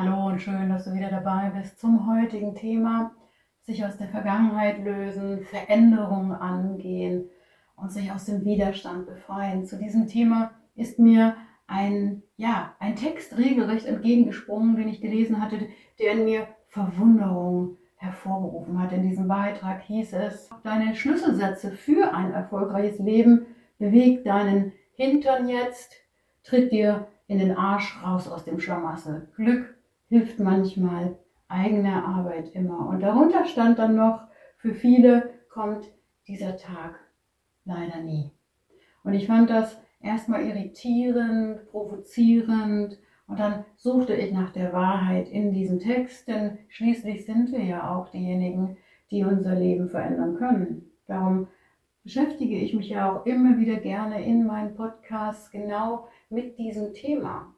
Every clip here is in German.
Hallo und schön, dass du wieder dabei bist zum heutigen Thema. Sich aus der Vergangenheit lösen, Veränderungen angehen und sich aus dem Widerstand befreien. Zu diesem Thema ist mir ein, ja, ein Text regelrecht entgegengesprungen, den ich gelesen hatte, der in mir Verwunderung hervorgerufen hat. In diesem Beitrag hieß es, deine Schlüsselsätze für ein erfolgreiches Leben bewegt deinen Hintern jetzt, tritt dir in den Arsch raus aus dem Schlamassel. Glück hilft manchmal, eigene Arbeit immer. Und darunter stand dann noch, für viele kommt dieser Tag leider nie. Und ich fand das erstmal irritierend, provozierend und dann suchte ich nach der Wahrheit in diesem Text, denn schließlich sind wir ja auch diejenigen, die unser Leben verändern können. Darum beschäftige ich mich ja auch immer wieder gerne in meinen Podcasts genau mit diesem Thema.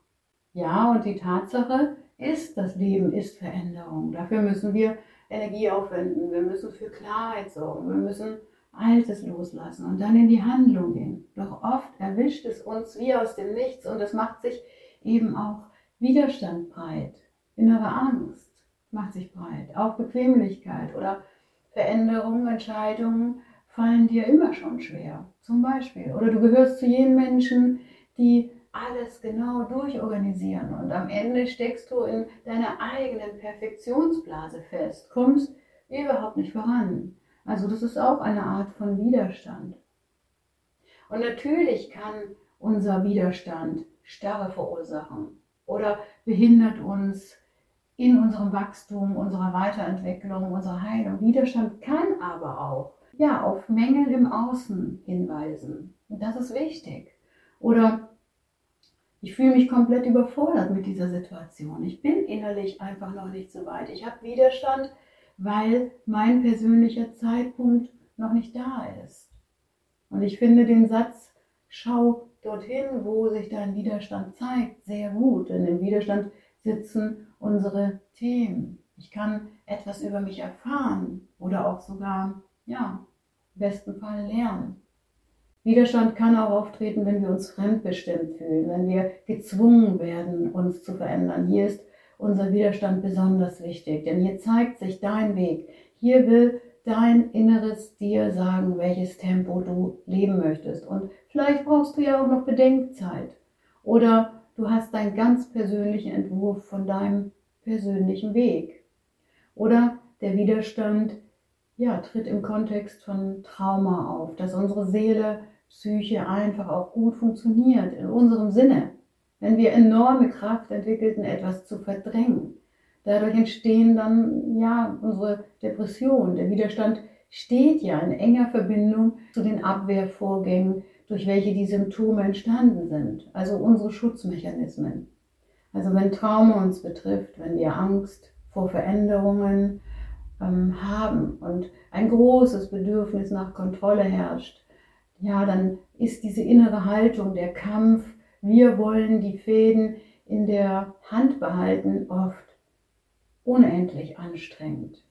Ja, und die Tatsache ist, das Leben ist Veränderung. Dafür müssen wir Energie aufwenden, wir müssen für Klarheit sorgen, wir müssen Altes loslassen und dann in die Handlung gehen. Doch oft erwischt es uns wie aus dem Nichts und es macht sich eben auch Widerstand breit. Innere Angst macht sich breit, auch Bequemlichkeit oder Veränderungen, Entscheidungen fallen dir immer schon schwer. Zum Beispiel. Oder du gehörst zu jenen Menschen, die alles genau durchorganisieren und am Ende steckst du in deiner eigenen Perfektionsblase fest, kommst überhaupt nicht voran. Also das ist auch eine Art von Widerstand. Und natürlich kann unser Widerstand Starre verursachen oder behindert uns in unserem Wachstum, unserer Weiterentwicklung, unserer Heilung. Widerstand kann aber auch ja, auf Mängel im Außen hinweisen. Und das ist wichtig. Oder ich fühle mich komplett überfordert mit dieser Situation. Ich bin innerlich einfach noch nicht so weit. Ich habe Widerstand, weil mein persönlicher Zeitpunkt noch nicht da ist. Und ich finde den Satz, schau dorthin, wo sich dein Widerstand zeigt, sehr gut. Denn im Widerstand sitzen unsere Themen. Ich kann etwas über mich erfahren oder auch sogar, ja, im besten Fall lernen. Widerstand kann auch auftreten, wenn wir uns fremdbestimmt fühlen, wenn wir gezwungen werden, uns zu verändern. Hier ist unser Widerstand besonders wichtig, denn hier zeigt sich dein Weg. Hier will dein Inneres dir sagen, welches Tempo du leben möchtest. Und vielleicht brauchst du ja auch noch Bedenkzeit. Oder du hast deinen ganz persönlichen Entwurf von deinem persönlichen Weg. Oder der Widerstand ja, tritt im Kontext von Trauma auf, dass unsere Seele Psyche einfach auch gut funktioniert, in unserem Sinne. Wenn wir enorme Kraft entwickelten, etwas zu verdrängen. Dadurch entstehen dann, ja, unsere Depressionen. Der Widerstand steht ja in enger Verbindung zu den Abwehrvorgängen, durch welche die Symptome entstanden sind. Also unsere Schutzmechanismen. Also wenn Trauma uns betrifft, wenn wir Angst vor Veränderungen ähm, haben und ein großes Bedürfnis nach Kontrolle herrscht, ja, dann ist diese innere Haltung, der Kampf, wir wollen die Fäden in der Hand behalten, oft unendlich anstrengend.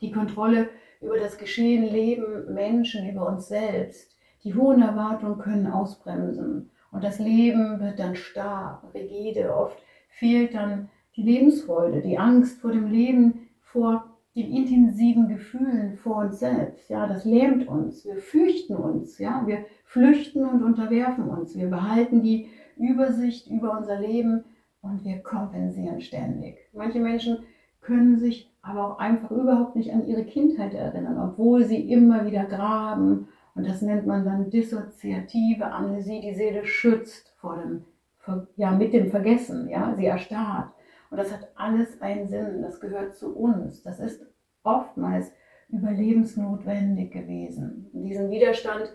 Die Kontrolle über das Geschehen, Leben, Menschen, über uns selbst, die hohen Erwartungen können ausbremsen und das Leben wird dann starr, rigide. Oft fehlt dann die Lebensfreude, die Angst vor dem Leben, vor den intensiven Gefühlen vor uns selbst. Ja, das lähmt uns. Wir fürchten uns. Ja, wir flüchten und unterwerfen uns. Wir behalten die Übersicht über unser Leben und wir kompensieren ständig. Manche Menschen können sich aber auch einfach überhaupt nicht an ihre Kindheit erinnern, obwohl sie immer wieder graben. Und das nennt man dann dissoziative Amnesie. Die Seele schützt vor dem, ja, mit dem Vergessen. Ja, sie erstarrt. Und das hat alles einen Sinn, das gehört zu uns. Das ist oftmals überlebensnotwendig gewesen. Diesen Widerstand,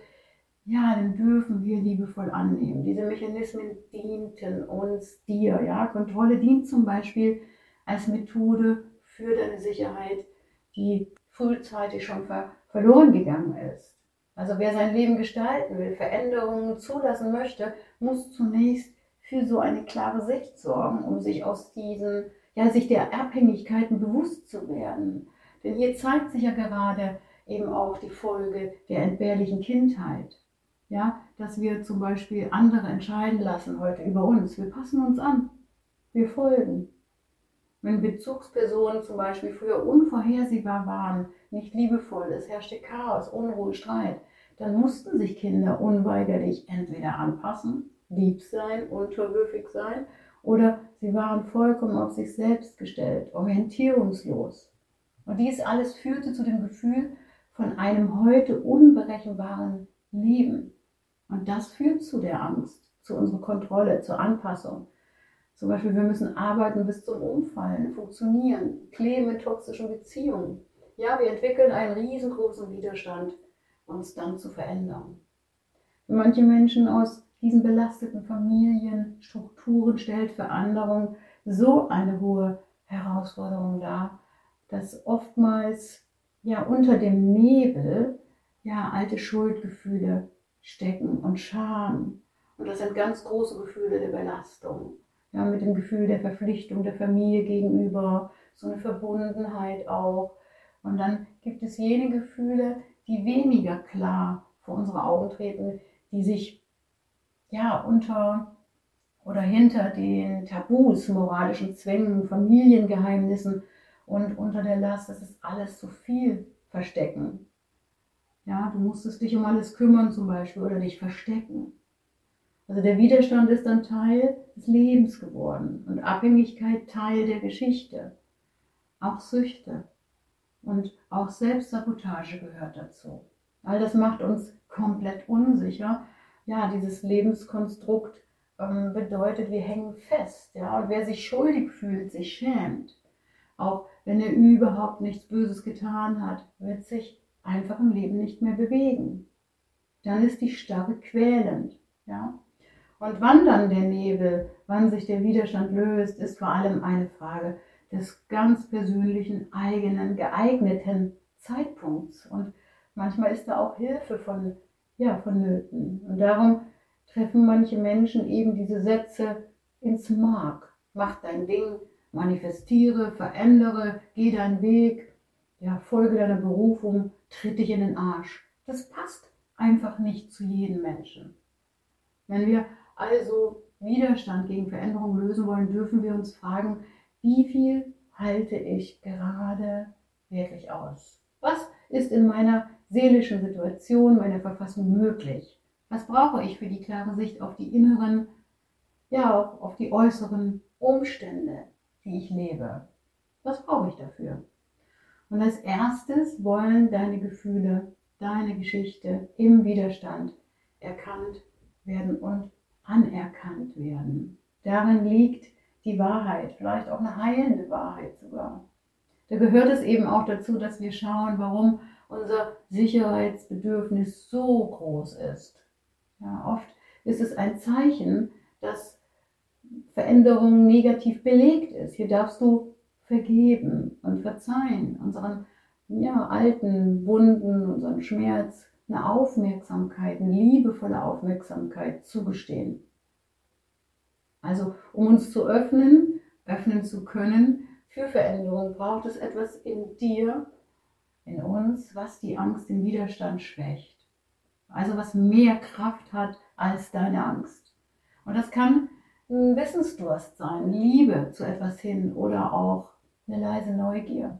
ja, den dürfen wir liebevoll annehmen. Diese Mechanismen dienten uns, dir. Ja? Kontrolle dient zum Beispiel als Methode für deine Sicherheit, die frühzeitig schon ver verloren gegangen ist. Also wer sein Leben gestalten will, Veränderungen zulassen möchte, muss zunächst für so eine klare Sicht sorgen, um sich aus diesen, ja, sich der Abhängigkeiten bewusst zu werden. Denn hier zeigt sich ja gerade eben auch die Folge der entbehrlichen Kindheit. Ja, dass wir zum Beispiel andere entscheiden lassen heute über uns. Wir passen uns an. Wir folgen. Wenn Bezugspersonen zum Beispiel früher unvorhersehbar waren, nicht liebevoll, es herrschte Chaos, Unruhe, Streit, dann mussten sich Kinder unweigerlich entweder anpassen, lieb sein, unterwürfig sein, oder sie waren vollkommen auf sich selbst gestellt, orientierungslos. Und dies alles führte zu dem Gefühl von einem heute unberechenbaren Leben. Und das führt zu der Angst, zu unserer Kontrolle, zur Anpassung. Zum Beispiel, wir müssen arbeiten bis zum Umfallen, funktionieren, kleben in toxischen Beziehungen. Ja, wir entwickeln einen riesengroßen Widerstand, uns dann zu verändern. Manche Menschen aus diesen belasteten Familienstrukturen stellt Veränderung so eine hohe Herausforderung dar, dass oftmals ja unter dem Nebel ja alte Schuldgefühle stecken und Scham. Und das sind ganz große Gefühle der Belastung. Ja, mit dem Gefühl der Verpflichtung der Familie gegenüber, so eine Verbundenheit auch. Und dann gibt es jene Gefühle, die weniger klar vor unsere Augen treten, die sich ja, unter oder hinter den Tabus, moralischen Zwängen, Familiengeheimnissen und unter der Last, das ist alles zu viel verstecken. Ja, du musstest dich um alles kümmern zum Beispiel oder dich verstecken. Also der Widerstand ist dann Teil des Lebens geworden und Abhängigkeit Teil der Geschichte. Auch Süchte und auch Selbstsabotage gehört dazu. All das macht uns komplett unsicher ja, dieses Lebenskonstrukt ähm, bedeutet, wir hängen fest. Ja? Und wer sich schuldig fühlt, sich schämt, auch wenn er überhaupt nichts Böses getan hat, wird sich einfach im Leben nicht mehr bewegen. Dann ist die Starre quälend. Ja? Und wann dann der Nebel, wann sich der Widerstand löst, ist vor allem eine Frage des ganz persönlichen, eigenen, geeigneten Zeitpunkts. Und manchmal ist da auch Hilfe von ja, vonnöten. Und darum treffen manche Menschen eben diese Sätze ins Mark. Mach dein Ding, manifestiere, verändere, geh deinen Weg, ja, folge deiner Berufung, tritt dich in den Arsch. Das passt einfach nicht zu jedem Menschen. Wenn wir also Widerstand gegen Veränderung lösen wollen, dürfen wir uns fragen, wie viel halte ich gerade wirklich aus? Was ist in meiner seelischen Situation, meiner Verfassung möglich? Was brauche ich für die klare Sicht auf die inneren, ja auch auf die äußeren Umstände, die ich lebe? Was brauche ich dafür? Und als erstes wollen deine Gefühle, deine Geschichte im Widerstand erkannt werden und anerkannt werden. Darin liegt die Wahrheit, vielleicht auch eine heilende Wahrheit sogar. Da gehört es eben auch dazu, dass wir schauen, warum unser Sicherheitsbedürfnis so groß ist. Ja, oft ist es ein Zeichen, dass Veränderung negativ belegt ist. Hier darfst du vergeben und verzeihen, unseren ja, alten Wunden, unseren Schmerz, eine Aufmerksamkeit, eine liebevolle Aufmerksamkeit zugestehen. Also, um uns zu öffnen, öffnen zu können für Veränderung, braucht es etwas in dir, in uns, was die Angst im Widerstand schwächt. Also was mehr Kraft hat als deine Angst. Und das kann ein Wissensdurst sein, Liebe zu etwas hin oder auch eine leise Neugier.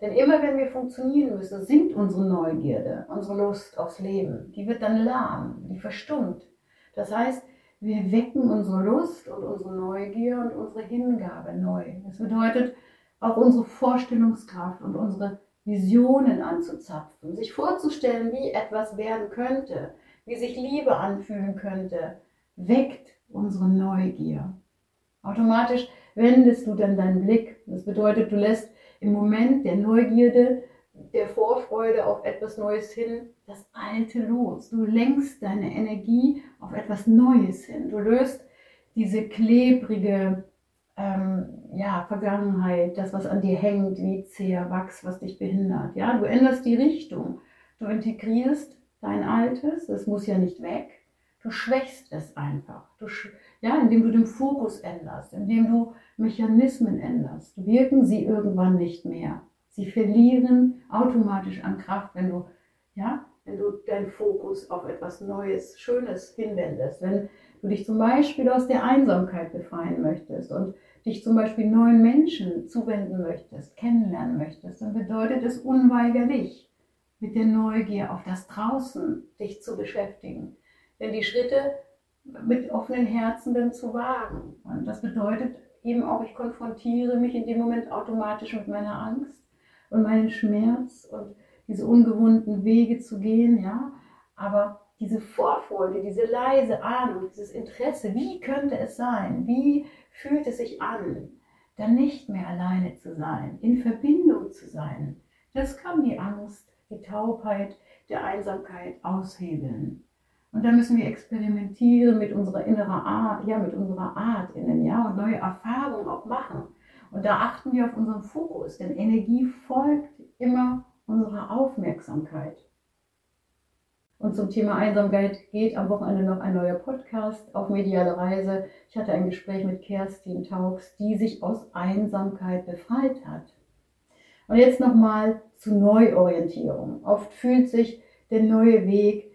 Denn immer wenn wir funktionieren müssen, sinkt unsere Neugierde, unsere Lust aufs Leben. Die wird dann lahm, die verstummt. Das heißt, wir wecken unsere Lust und unsere Neugier und unsere Hingabe neu. Das bedeutet auch unsere Vorstellungskraft und unsere Visionen anzuzapfen, sich vorzustellen, wie etwas werden könnte, wie sich Liebe anfühlen könnte, weckt unsere Neugier. Automatisch wendest du dann deinen Blick. Das bedeutet, du lässt im Moment der Neugierde, der Vorfreude auf etwas Neues hin, das Alte los. Du lenkst deine Energie auf etwas Neues hin. Du löst diese klebrige ähm, ja, Vergangenheit, das, was an dir hängt, wie zäher Wachs, was dich behindert. Ja, du änderst die Richtung. Du integrierst dein Altes, es muss ja nicht weg. Du schwächst es einfach. Du, ja, indem du den Fokus änderst, indem du Mechanismen änderst, wirken sie irgendwann nicht mehr. Sie verlieren automatisch an Kraft, wenn du, ja, wenn du deinen Fokus auf etwas Neues, Schönes hinwendest. Wenn du dich zum Beispiel aus der Einsamkeit befreien möchtest und dich zum Beispiel neuen Menschen zuwenden möchtest, kennenlernen möchtest, dann bedeutet es unweigerlich, mit der Neugier auf das Draußen dich zu beschäftigen. Denn die Schritte mit offenen Herzen dann zu wagen. Und das bedeutet eben auch, ich konfrontiere mich in dem Moment automatisch mit meiner Angst und meinen Schmerz und diese ungewohnten Wege zu gehen, ja. Aber diese Vorfreude, diese leise Ahnung, dieses Interesse, wie könnte es sein? Wie fühlt es sich an, dann nicht mehr alleine zu sein, in Verbindung zu sein? Das kann die Angst, die Taubheit, der Einsamkeit aushebeln. Und da müssen wir experimentieren mit unserer inneren Art, ja, mit unserer Art innen, ja, und neue Erfahrungen auch machen. Und da achten wir auf unseren Fokus, denn Energie folgt immer unserer Aufmerksamkeit. Und zum Thema Einsamkeit geht am Wochenende noch ein neuer Podcast auf mediale Reise. Ich hatte ein Gespräch mit Kerstin Tauchs, die sich aus Einsamkeit befreit hat. Und jetzt nochmal zu Neuorientierung. Oft fühlt sich der neue Weg,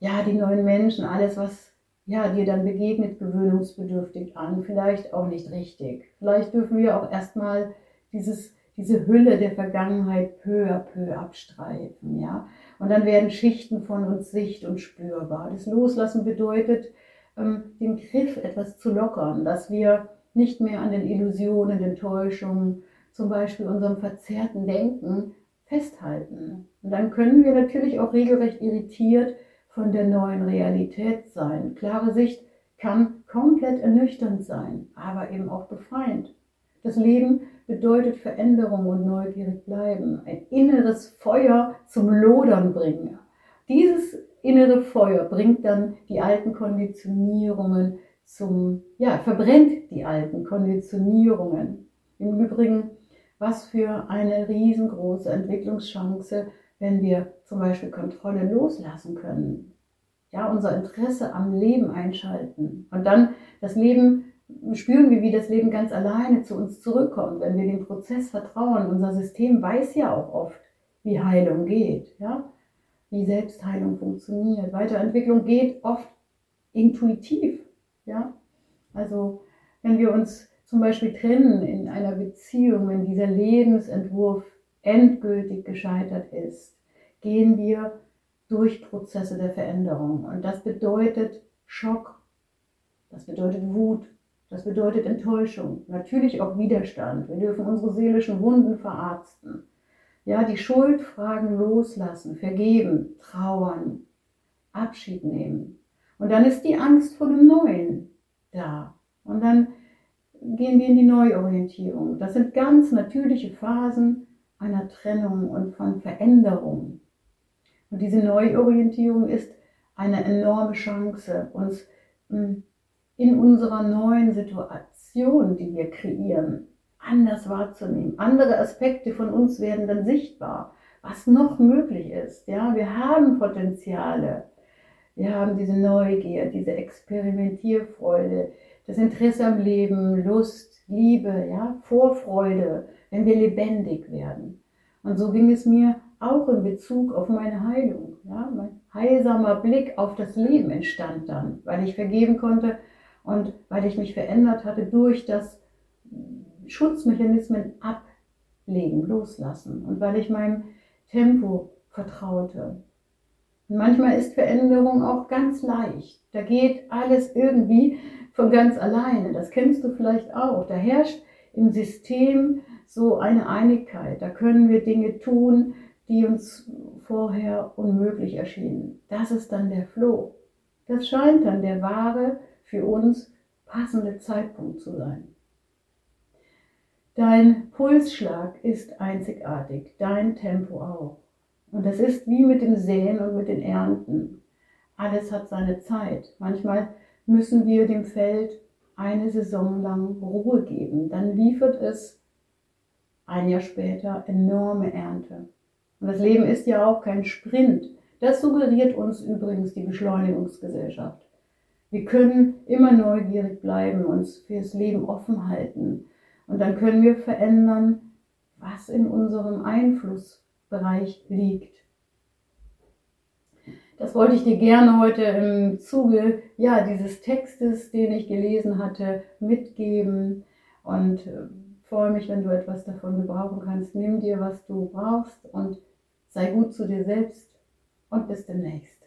ja, die neuen Menschen, alles, was ja, dir dann begegnet, gewöhnungsbedürftig an, vielleicht auch nicht richtig. Vielleicht dürfen wir auch erstmal dieses, diese Hülle der Vergangenheit peu à peu abstreifen, ja. Und dann werden Schichten von uns sicht- und spürbar. Das Loslassen bedeutet, ähm, den Griff etwas zu lockern, dass wir nicht mehr an den Illusionen, den Täuschungen, zum Beispiel unserem verzerrten Denken festhalten. Und dann können wir natürlich auch regelrecht irritiert von der neuen Realität sein. Klare Sicht kann komplett ernüchternd sein, aber eben auch befreiend. Das Leben bedeutet Veränderung und neugierig bleiben, ein inneres Feuer zum Lodern bringen. Dieses innere Feuer bringt dann die alten Konditionierungen zum, ja, verbrennt die alten Konditionierungen. Im Übrigen, was für eine riesengroße Entwicklungschance, wenn wir zum Beispiel Kontrolle loslassen können. Ja, unser Interesse am Leben einschalten und dann das Leben spüren wir, wie das Leben ganz alleine zu uns zurückkommt, wenn wir dem Prozess vertrauen. Unser System weiß ja auch oft, wie Heilung geht, ja? wie Selbstheilung funktioniert. Weiterentwicklung geht oft intuitiv. Ja? Also wenn wir uns zum Beispiel trennen in einer Beziehung, wenn dieser Lebensentwurf endgültig gescheitert ist, gehen wir durch Prozesse der Veränderung. Und das bedeutet Schock, das bedeutet Wut, das bedeutet Enttäuschung, natürlich auch Widerstand. Wir dürfen unsere seelischen Wunden verarzten. Ja, die Schuldfragen loslassen, vergeben, trauern, Abschied nehmen. Und dann ist die Angst vor dem Neuen da. Und dann gehen wir in die Neuorientierung. Das sind ganz natürliche Phasen einer Trennung und von Veränderung. Und diese Neuorientierung ist eine enorme Chance, uns hm, in unserer neuen Situation, die wir kreieren, anders wahrzunehmen. Andere Aspekte von uns werden dann sichtbar, was noch möglich ist. Ja, wir haben Potenziale. Wir haben diese Neugier, diese Experimentierfreude, das Interesse am Leben, Lust, Liebe, ja, Vorfreude, wenn wir lebendig werden. Und so ging es mir auch in Bezug auf meine Heilung. Ja, mein heilsamer Blick auf das Leben entstand dann, weil ich vergeben konnte, und weil ich mich verändert hatte durch das Schutzmechanismen ablegen, loslassen und weil ich meinem Tempo vertraute. Und manchmal ist Veränderung auch ganz leicht. Da geht alles irgendwie von ganz alleine. Das kennst du vielleicht auch. Da herrscht im System so eine Einigkeit. Da können wir Dinge tun, die uns vorher unmöglich erschienen. Das ist dann der Floh. Das scheint dann der wahre für uns passende Zeitpunkt zu sein. Dein Pulsschlag ist einzigartig, dein Tempo auch. Und das ist wie mit dem Säen und mit den Ernten. Alles hat seine Zeit. Manchmal müssen wir dem Feld eine Saison lang Ruhe geben. Dann liefert es ein Jahr später enorme Ernte. Und das Leben ist ja auch kein Sprint. Das suggeriert uns übrigens die Beschleunigungsgesellschaft. Wir können immer neugierig bleiben, uns fürs Leben offen halten. Und dann können wir verändern, was in unserem Einflussbereich liegt. Das wollte ich dir gerne heute im Zuge ja, dieses Textes, den ich gelesen hatte, mitgeben. Und äh, freue mich, wenn du etwas davon gebrauchen kannst. Nimm dir, was du brauchst und sei gut zu dir selbst und bis demnächst.